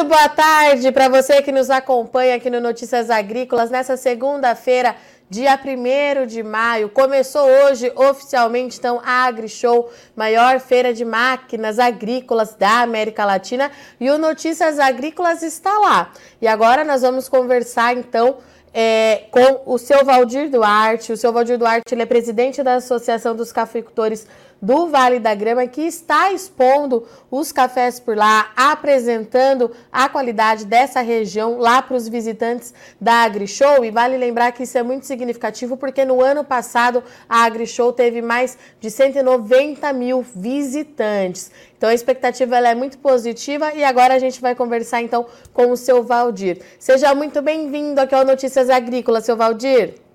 Muito boa tarde para você que nos acompanha aqui no Notícias Agrícolas nessa segunda-feira, dia 1 de maio. Começou hoje oficialmente então a AgriShow, maior feira de máquinas agrícolas da América Latina, e o Notícias Agrícolas está lá. E agora nós vamos conversar então é, com o seu Valdir Duarte. O seu Valdir Duarte ele é presidente da Associação dos Cafeicultores do Vale da Grama, que está expondo os cafés por lá, apresentando a qualidade dessa região lá para os visitantes da AgriShow. E vale lembrar que isso é muito significativo, porque no ano passado a AgriShow teve mais de 190 mil visitantes. Então a expectativa é muito positiva e agora a gente vai conversar então com o seu Valdir. Seja muito bem-vindo aqui ao Notícias Agrícolas, seu Valdir.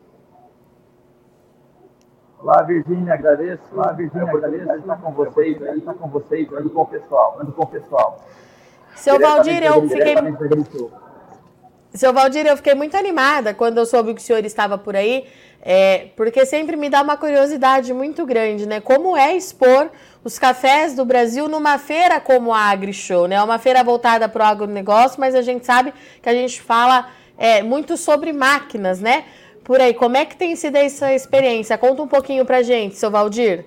Olá, Virgínia, agradeço. Olá, Virgínia, agradeço estar com vocês, estar com vocês, ando com o pessoal, ando com o pessoal. Seu Valdir, eu fiquei... Seu Valdir, eu fiquei muito animada quando eu soube que o senhor estava por aí, é, porque sempre me dá uma curiosidade muito grande, né? Como é expor os cafés do Brasil numa feira como a AgriShow, né? É uma feira voltada para o agronegócio, mas a gente sabe que a gente fala é, muito sobre máquinas, né? Por aí. Como é que tem sido essa experiência? Conta um pouquinho pra gente, seu Valdir.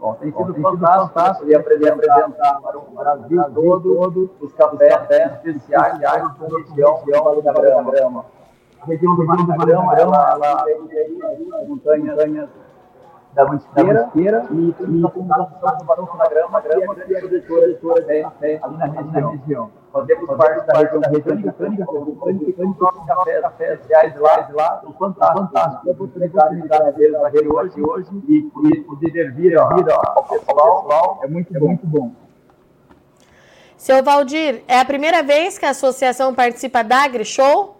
Bom, tem sido, Bom, tem fantástico e aprender a apresentar para o Brasil todo, todo os cafés especiais da região do Vale da Grama. A região do Vale da Grama, ela, ela tem montanhas da Mantiqueira e temos a Fundação do Barão da Grama, que é a produtora de café ali na região fazemos parte da região britânica, britânica, cafés, cafés reais lá, de lá, são fantásticos. A oportunidade de dar deles aqui hoje, hoje e poder vir ao pessoal é muito bom. Muito bom. Seu Valdir, é a primeira vez que a associação participa da AgriShow?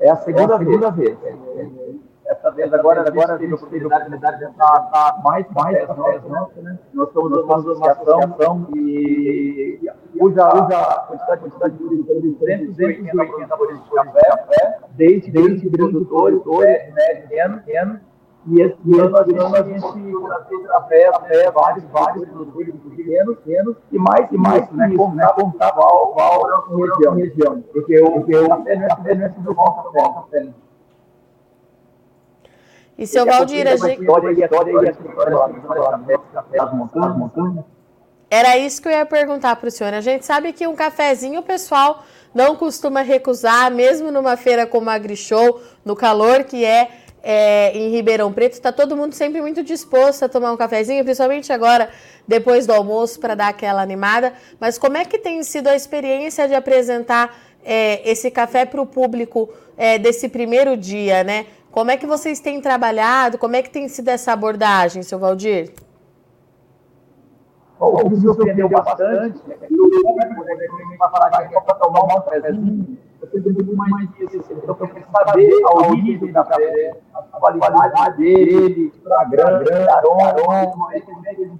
É a segunda, é a segunda vez. vez. Essa vez agora, agora a oportunidade de estar mais, mais, mais, né? Nós somos uma associação e usa, a quantidade, quantidade de diferentes 280 produtores de café, desde, desde produtores, médio, pequeno, pequeno, e esse e ano, a gente café, café, vários, vários produtores pequenos, pequenos, e mais e mais, né, como, né, como qual região, região, porque o, porque o café não é, é tudo bom café. E seu Valdir, a gente... era isso que eu ia perguntar para o senhor. A gente sabe que um cafezinho o pessoal não costuma recusar, mesmo numa feira como a AgriShow, no calor que é, é em Ribeirão Preto, está todo mundo sempre muito disposto a tomar um cafezinho, principalmente agora, depois do almoço, para dar aquela animada. Mas como é que tem sido a experiência de apresentar é, esse café para o público é, desse primeiro dia, né? Como é que vocês têm trabalhado? Como é que tem sido essa abordagem, seu Valdir? O que me surpreendeu bastante. É que o público, né, vai falar que é para tomar um cafezinho, eu tenho muito mais disso. Então, eu quero saber a origem da café, a qualidade dele, a grande, aroma, aroma, como é que ele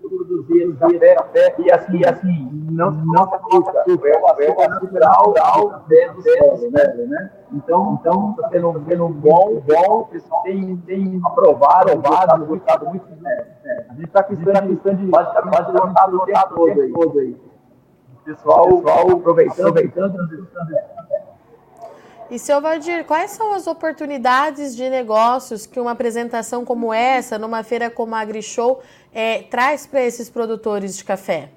produzir café, café, e assim, assim, não, não se aplica, é o açúcar natural do do céu, né? Então, então, está sendo, sendo bom, bom, pessoal tem, tem aprovado, aprovado, gostado muito, né? A gente está com stand basicamente lotado o tempo todo aí. Pessoal, pessoal aproveitando, aproveitando. E, seu Valdir, quais são as oportunidades de negócios que uma apresentação como essa, numa feira como a AgriShow, é, traz para esses produtores de café?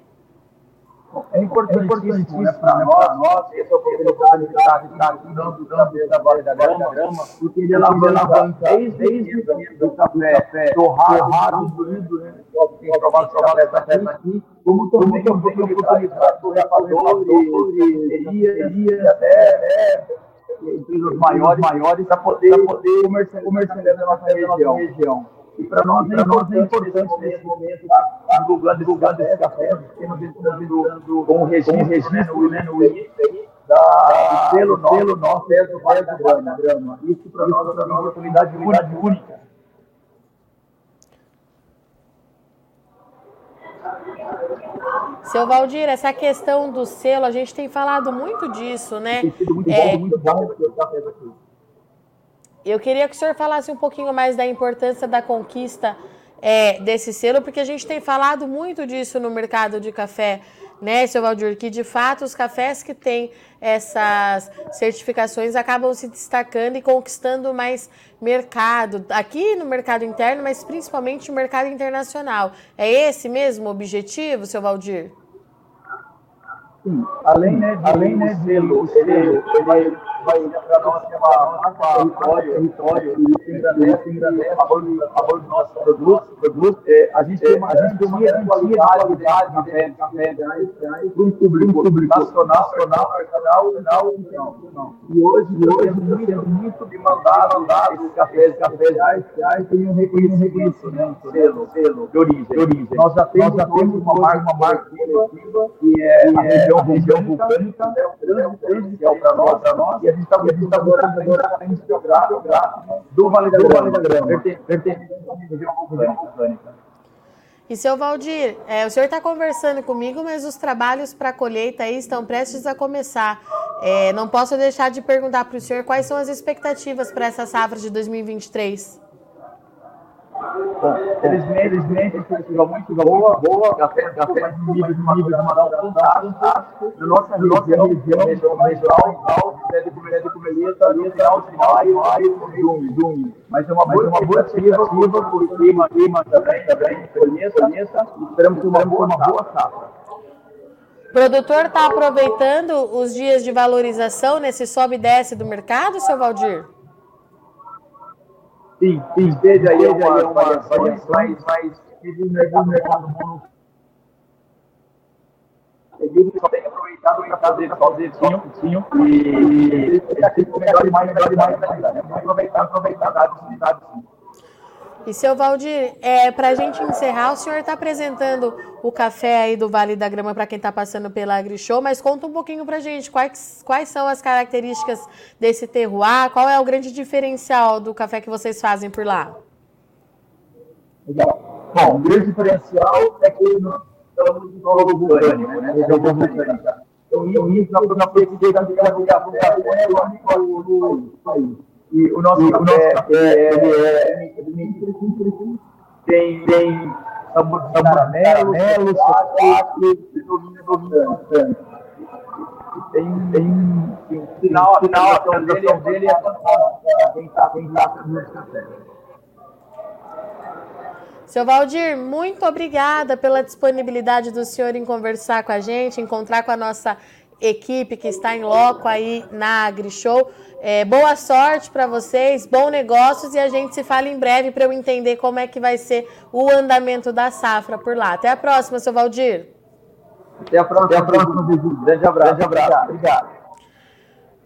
É importantíssimo, né, para nós, essa oportunidade de estar, aqui dando, esse trabalho da grama, porque ele alavanca desde o café torrado, diluído, né, tem provado essa peça aqui, como também tem oportunidade do repador, e até empresas maiores, maiores para poder, poder comercializar na nossa região. E para nós, é nós é importante nesse momento estar tá divulgando, divulgando esse café, temos entrando com o regime, registro né, no INPE, da, pelo nosso, pelo nosso vai da grama. Isso para nós é uma oportunidade única. Seu Valdir, essa questão do selo, a gente tem falado muito disso, né? Tem sido muito é... bom, muito bom aqui. Eu queria que o senhor falasse um pouquinho mais da importância da conquista é, desse selo, porque a gente tem falado muito disso no mercado de café né, seu Valdir, que de fato os cafés que têm essas certificações acabam se destacando e conquistando mais mercado, aqui no mercado interno, mas principalmente no mercado internacional. É esse mesmo o objetivo, seu Valdir? Sim, além, né, de, além né, de vai para nós ter uma território, território e engrandece a favor dos nossos produtos, produtos. É, a gente tem uma, a gente tem uma qualidade, de café, café para um público, nacional, nacional, nacional, internacional. E hoje, hoje, muito, muito demandado, esses cafés, cafés reais, tem um reconhecimento, selo, selo de origem, de origem. Nós já temos, nós já temos uma marca, uma marca coletiva, que é a região, vulcânica, é um grande diferencial para nós, para nós, e a gente do. E seu Valdir, é, o senhor está conversando comigo, mas os trabalhos para colheita aí estão prestes a começar. É, não posso deixar de perguntar para o senhor quais são as expectativas para essa safra de 2023. Bom, felizmente, felizmente, foi muito boa, boa, café, café de nível de nível de Manaus fantástico. Na nossa, região, região regional, é de comer de comeleta, ali final de maio, maio, junho, junho. Mas é uma boa, uma boa por clima, clima também, também, conheça, conheça, esperamos uma boa, uma boa safra. O produtor está aproveitando os dias de valorização nesse sobe e desce do mercado, seu Valdir? Sim, sim, teve aí algumas variações, mas, mas teve um mercado, mercado digo que só tem que aproveitar para fazer, fazer sim, e aqui com melhor e mais, melhor e mais, né? aproveitar, aproveitar a oportunidade sim. E seu Valdir, é, para a gente encerrar, o senhor está apresentando o café aí do Vale da Grama para quem está passando pela AgriShow, mas conta um pouquinho para a gente quais, quais são as características desse terroir, qual é o grande diferencial do café que vocês fazem por lá? Legal. Bom, o grande diferencial é que nós estamos em solo vulcânico, né? Região vulcânica. Então, isso na pesquisa de café é o único país. E o nosso, e o nosso café, é, ele é, tem, tem sabor de caramelo, chocolate, tem, tem, tem final, final, a apresentação dele é fantástica. Quem está quem tá no café. Seu Valdir, muito obrigada pela disponibilidade do senhor em conversar com a gente, encontrar com a nossa equipe que está em loco aí na AgriShow. É, boa sorte para vocês, bons negócios e a gente se fala em breve para eu entender como é que vai ser o andamento da safra por lá. Até a próxima, seu Valdir. Até a próxima, Até a próxima Grande abraço. Grande abraço. Obrigado.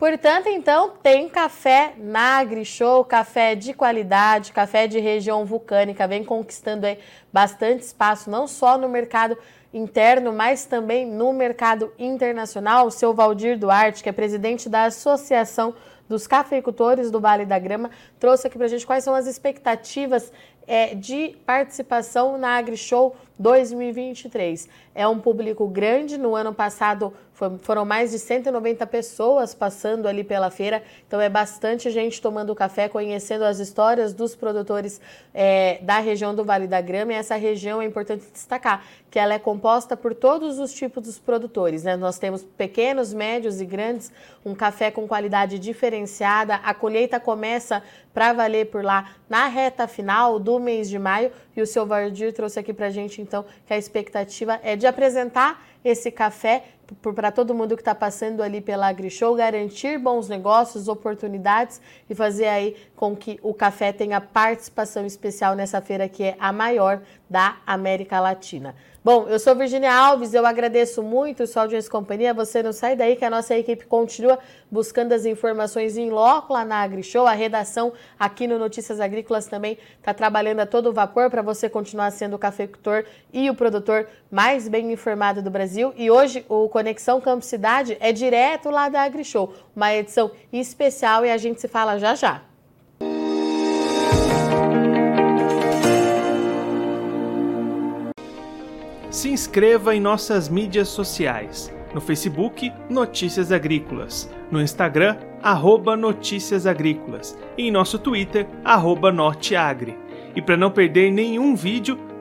Portanto, então, tem café na AgriShow, café de qualidade, café de região vulcânica, vem conquistando aí bastante espaço, não só no mercado interno, mas também no mercado internacional. O seu Valdir Duarte, que é presidente da Associação dos Cafeicultores do Vale da Grama, trouxe aqui para a gente quais são as expectativas é, de participação na AgriShow 2023. É um público grande, no ano passado foram mais de 190 pessoas passando ali pela feira, então é bastante gente tomando café, conhecendo as histórias dos produtores é, da região do Vale da Grama. E essa região é importante destacar que ela é composta por todos os tipos dos produtores. Né? Nós temos pequenos, médios e grandes, um café com qualidade diferenciada. A colheita começa para valer por lá na reta final do mês de maio. E o seu Valdir trouxe aqui para a gente, então, que a expectativa é de apresentar esse café para todo mundo que está passando ali pela AgriShow, garantir bons negócios, oportunidades e fazer aí com que o café tenha participação especial nessa feira que é a maior da América Latina. Bom, eu sou Virginia Alves, eu agradeço muito sua audiência e companhia. Você não sai daí que a nossa equipe continua buscando as informações em loco lá na AgriShow. A redação aqui no Notícias Agrícolas também está trabalhando a todo vapor para você continuar sendo o cafeicultor e o produtor mais bem informado do Brasil. E hoje o Conexão Campo Cidade é direto lá da AgriShow, uma edição especial e a gente se fala já já. se inscreva em nossas mídias sociais. No Facebook, Notícias Agrícolas. No Instagram, arroba Notícias Agrícolas. E em nosso Twitter, arroba Norteagri. E para não perder nenhum vídeo,